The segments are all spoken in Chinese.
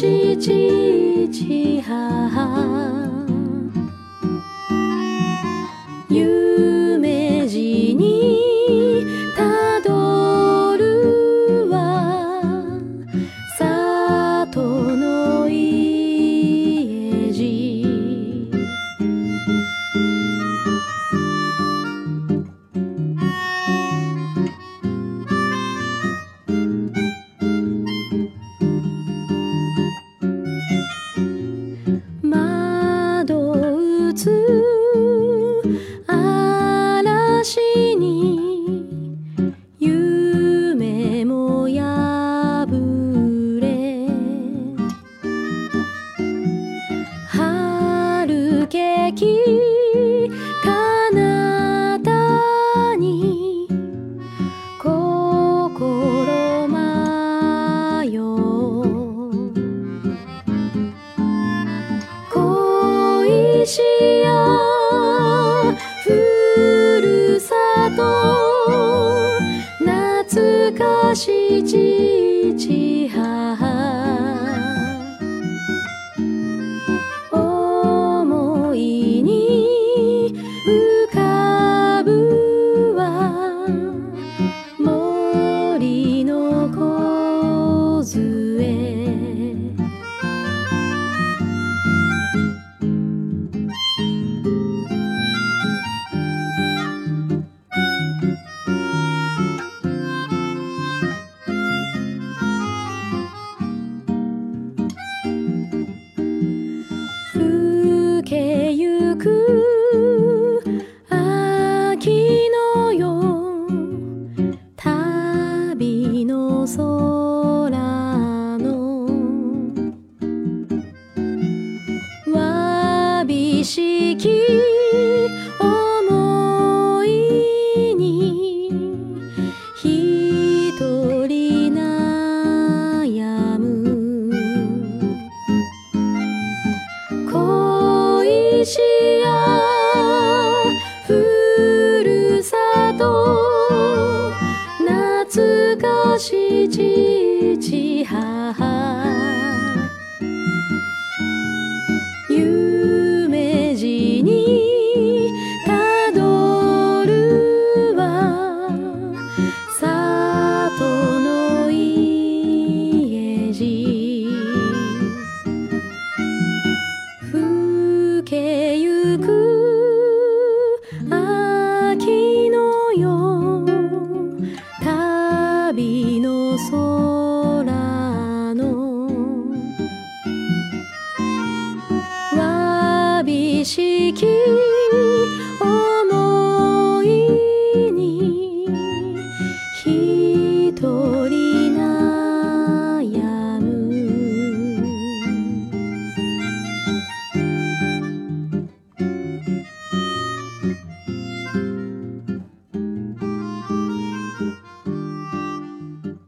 嘻嘻嘻哈哈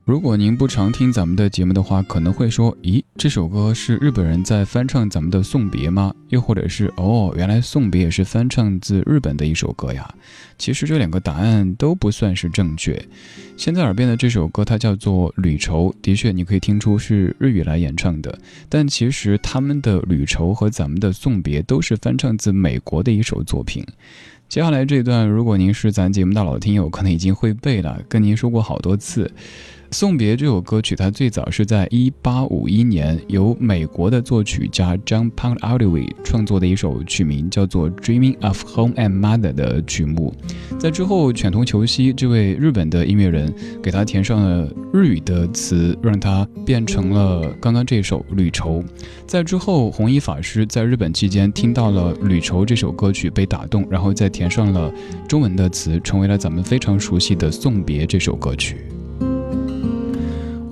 如果您不常听咱们的节目的话，可能会说：“咦，这首歌是日本人在翻唱咱们的《送别》吗？”又或者是“哦，原来《送别》也是翻唱自日本的一首歌呀？”其实这两个答案都不算是正确。现在耳边的这首歌，它叫做《旅愁》，的确你可以听出是日语来演唱的，但其实他们的《旅愁》和咱们的《送别》都是翻唱自美国的一首作品。接下来这段，如果您是咱节目的老听友，可能已经会背了，跟您说过好多次。《送别》这首歌曲，它最早是在一八五一年由美国的作曲家 John Pound Oldaway 创作的一首曲名叫做《Dreaming of Home and Mother》的曲目。在之后，犬童球希这位日本的音乐人给他填上了日语的词，让它变成了刚刚这首《旅愁》。在之后，弘一法师在日本期间听到了《旅愁》这首歌曲被打动，然后再填上了中文的词，成为了咱们非常熟悉的《送别》这首歌曲。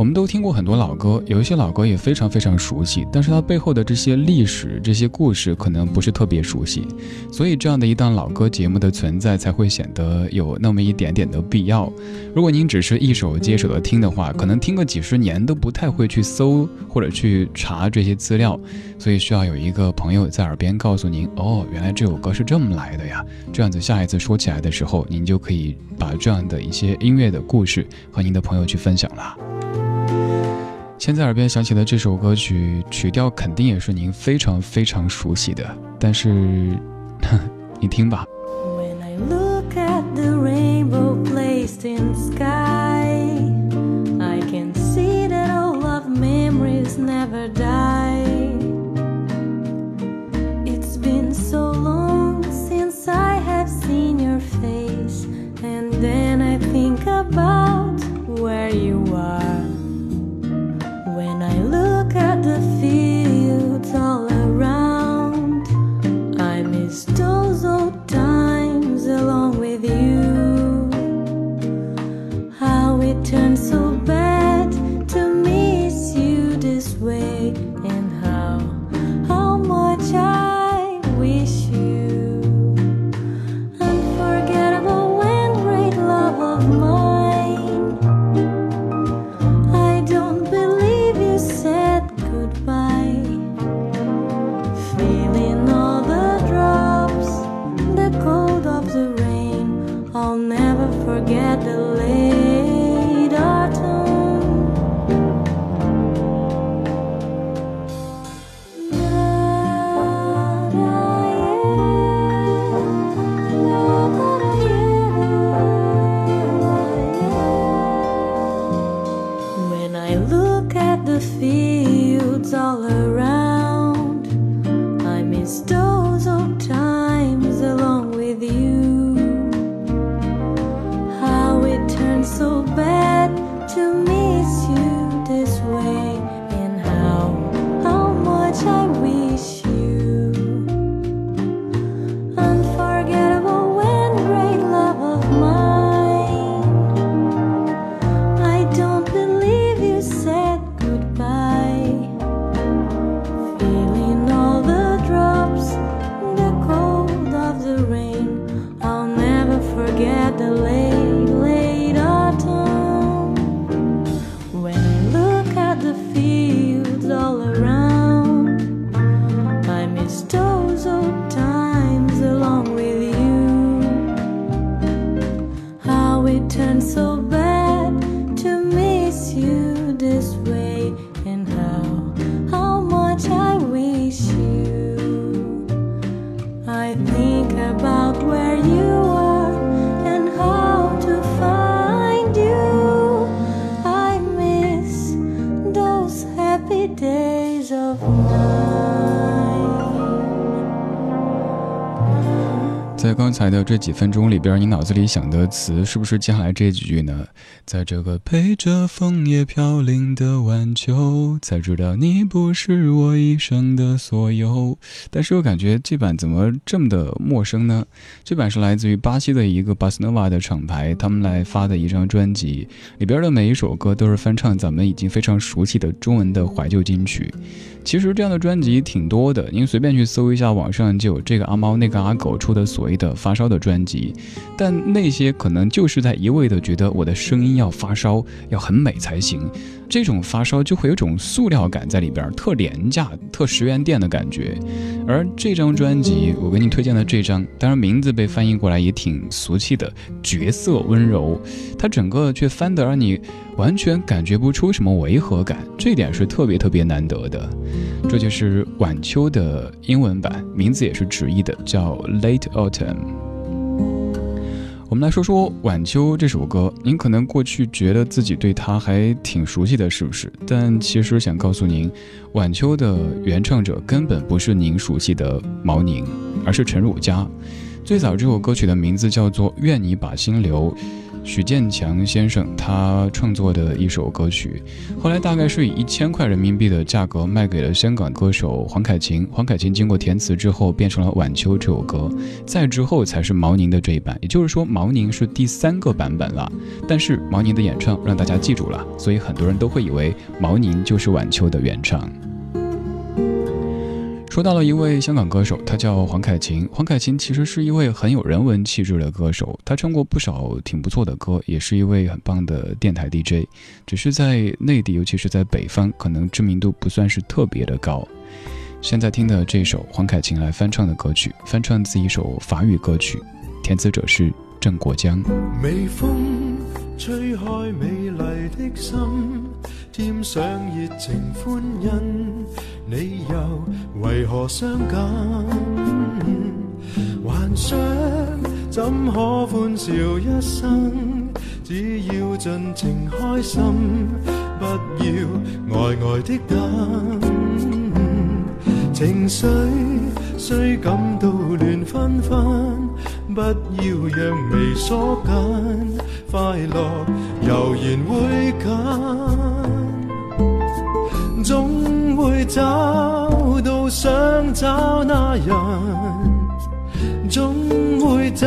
我们都听过很多老歌，有一些老歌也非常非常熟悉，但是它背后的这些历史、这些故事可能不是特别熟悉，所以这样的一档老歌节目的存在才会显得有那么一点点的必要。如果您只是一首接手的听的话，可能听个几十年都不太会去搜或者去查这些资料，所以需要有一个朋友在耳边告诉您：哦，原来这首歌是这么来的呀。这样子下一次说起来的时候，您就可以把这样的一些音乐的故事和您的朋友去分享了。现在耳边响起的这首歌曲，曲调肯定也是您非常非常熟悉的，但是，你听吧。I'll never forget the 在刚才的这几分钟里边，你脑子里想的词是不是接下来这几句呢？在这个陪着枫叶飘零的晚秋，才知道你不是我一生的所有。但是我感觉这版怎么这么的陌生呢？这版是来自于巴西的一个巴斯诺瓦的厂牌，他们来发的一张专辑，里边的每一首歌都是翻唱咱们已经非常熟悉的中文的怀旧金曲。其实这样的专辑挺多的，您随便去搜一下，网上就有这个阿猫那个阿狗出的所谓的发烧的专辑，但那些可能就是在一味的觉得我的声音要发烧，要很美才行。这种发烧就会有种塑料感在里边，特廉价、特十元店的感觉。而这张专辑，我给你推荐的这张，当然名字被翻译过来也挺俗气的，角色温柔，它整个却翻得让你完全感觉不出什么违和感，这点是特别特别难得的。这就是晚秋的英文版，名字也是直译的，叫 Late Autumn。我们来说说《晚秋》这首歌，您可能过去觉得自己对它还挺熟悉的，是不是？但其实想告诉您，《晚秋》的原唱者根本不是您熟悉的毛宁，而是陈汝佳。最早这首歌曲的名字叫做《愿你把心留》。许建强先生他创作的一首歌曲，后来大概是以一千块人民币的价格卖给了香港歌手黄凯芹。黄凯芹经过填词之后，变成了《晚秋》这首歌。再之后才是毛宁的这一版，也就是说毛宁是第三个版本了。但是毛宁的演唱让大家记住了，所以很多人都会以为毛宁就是《晚秋》的原唱。说到了一位香港歌手，他叫黄凯芹。黄凯芹其实是一位很有人文气质的歌手，他唱过不少挺不错的歌，也是一位很棒的电台 DJ。只是在内地，尤其是在北方，可能知名度不算是特别的高。现在听的这首黄凯芹来翻唱的歌曲，翻唱自一首法语歌曲，填词者是郑国江。微风吹开美丽的心，添上热情欢欣。你又为何伤感？幻想怎可欢笑一生？只要尽情开心，不要呆呆的等。情绪虽感到乱纷纷，不要让眉锁紧，快乐悠然会近，总。会找到想找那人，总会找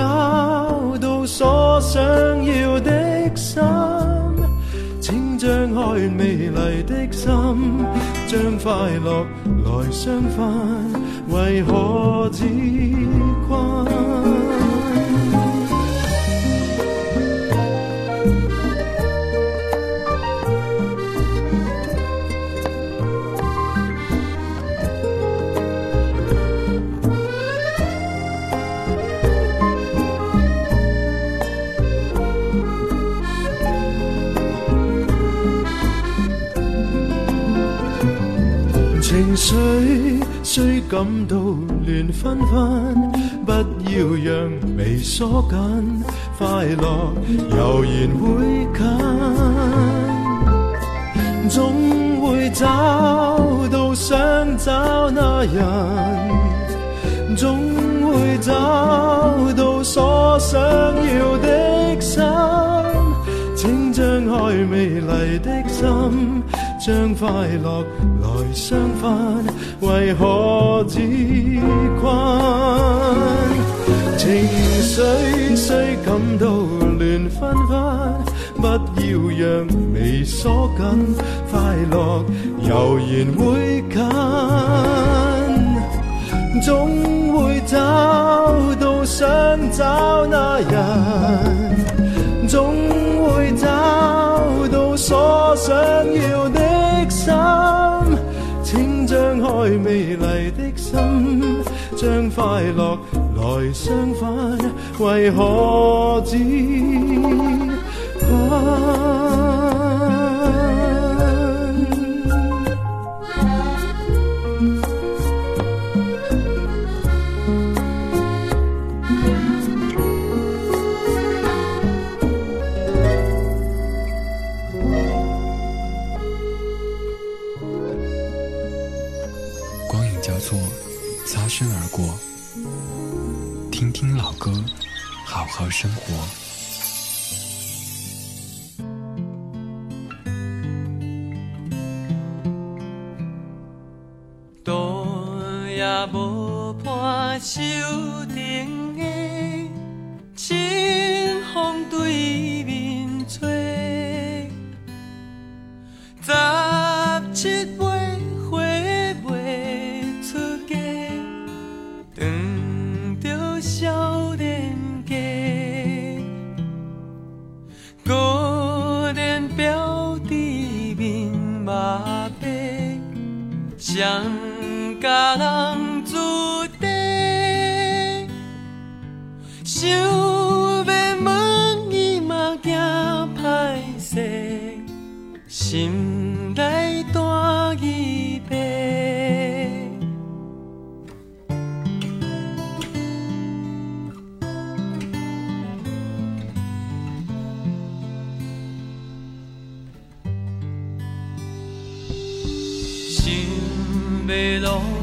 到所想要的心。请张开美丽的心，将快乐来相分，为何只困？感到乱纷纷，不要让眉锁紧，快乐悠然会近，总会找到想找那人，总会找到所想要的心，请张开美丽的心。将快乐来相分，为何自困？情绪虽感到乱纷纷，不要让眉锁紧，快乐悠然会近，总会找到想找那人，总会找所想要的。心，请张开美丽的心，将快乐来相反，为何只？生活。路也无伴，手顶的清风对面吹，未落。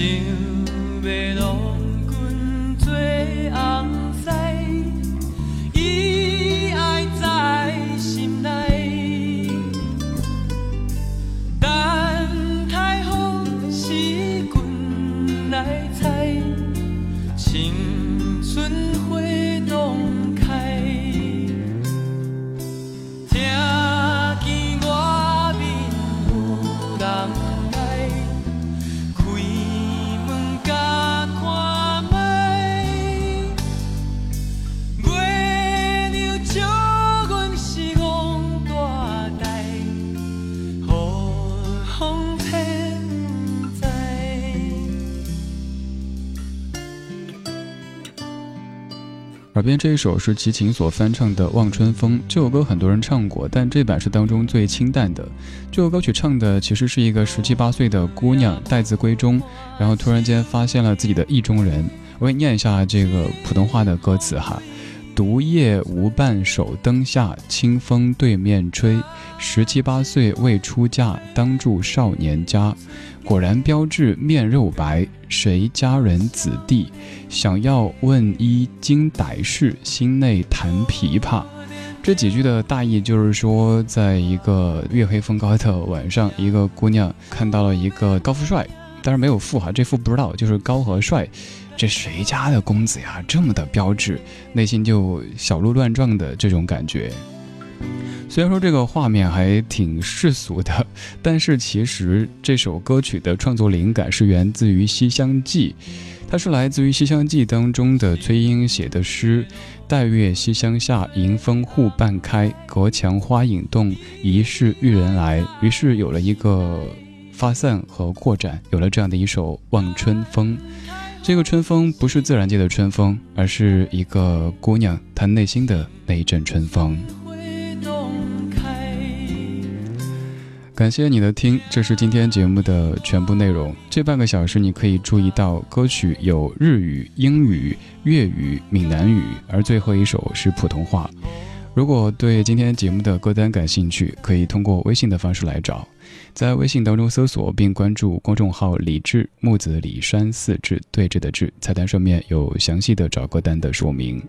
you. 耳边这一首是齐秦所翻唱的《望春风》，这首歌很多人唱过，但这版是当中最清淡的。这首歌曲唱的其实是一个十七八岁的姑娘待字闺中，然后突然间发现了自己的意中人。我给你念一下这个普通话的歌词哈：独夜无伴手灯下，清风对面吹。十七八岁未出嫁，当住少年家。果然标致面肉白，谁家人子弟？想要问一经歹事，心内弹琵琶。这几句的大意就是说，在一个月黑风高的晚上，一个姑娘看到了一个高富帅，但是没有富哈，这富不知道，就是高和帅。这谁家的公子呀，这么的标致，内心就小鹿乱撞的这种感觉。虽然说这个画面还挺世俗的，但是其实这首歌曲的创作灵感是源自于《西厢记》，它是来自于《西厢记》当中的崔莺写的诗：“待月西厢下，迎风户半开，隔墙花影动，疑是玉人来。”于是有了一个发散和扩展，有了这样的一首《望春风》。这个春风不是自然界的春风，而是一个姑娘她内心的那一阵春风。感谢你的听，这是今天节目的全部内容。这半个小时你可以注意到歌曲有日语、英语、粤语、闽南语，而最后一首是普通话。如果对今天节目的歌单感兴趣，可以通过微信的方式来找，在微信当中搜索并关注公众号“李志木子李山四志对峙的志”，菜单上面有详细的找歌单的说明。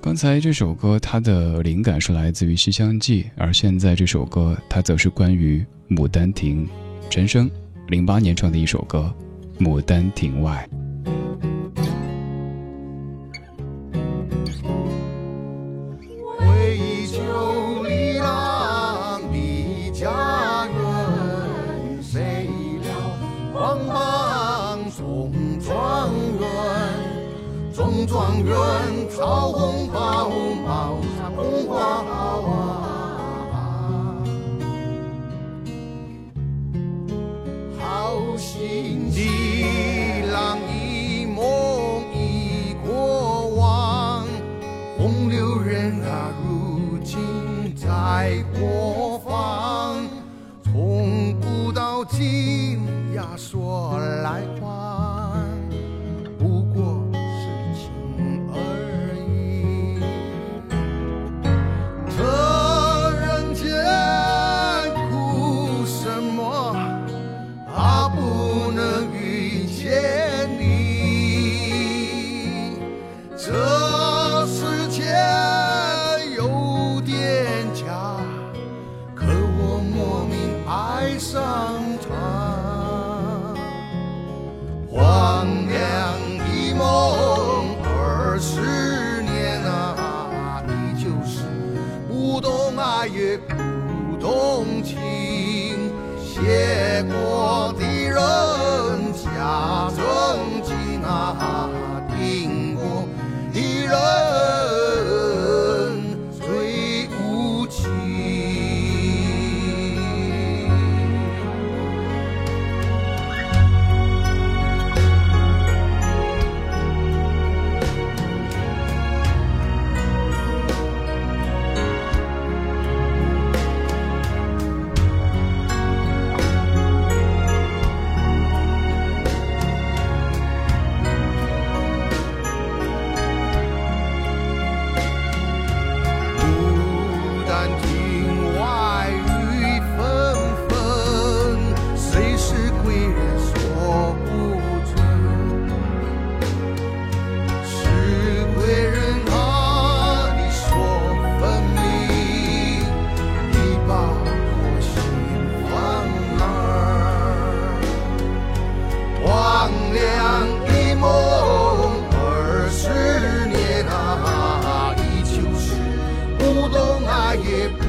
刚才这首歌，它的灵感是来自于《西厢记》，而现在这首歌，它则是关于《牡丹亭》。陈升，零八年唱的一首歌《牡丹亭外》。状元草红袍，帽上红花啊，好心的郎一梦已过往，风流人啊，如今在过也不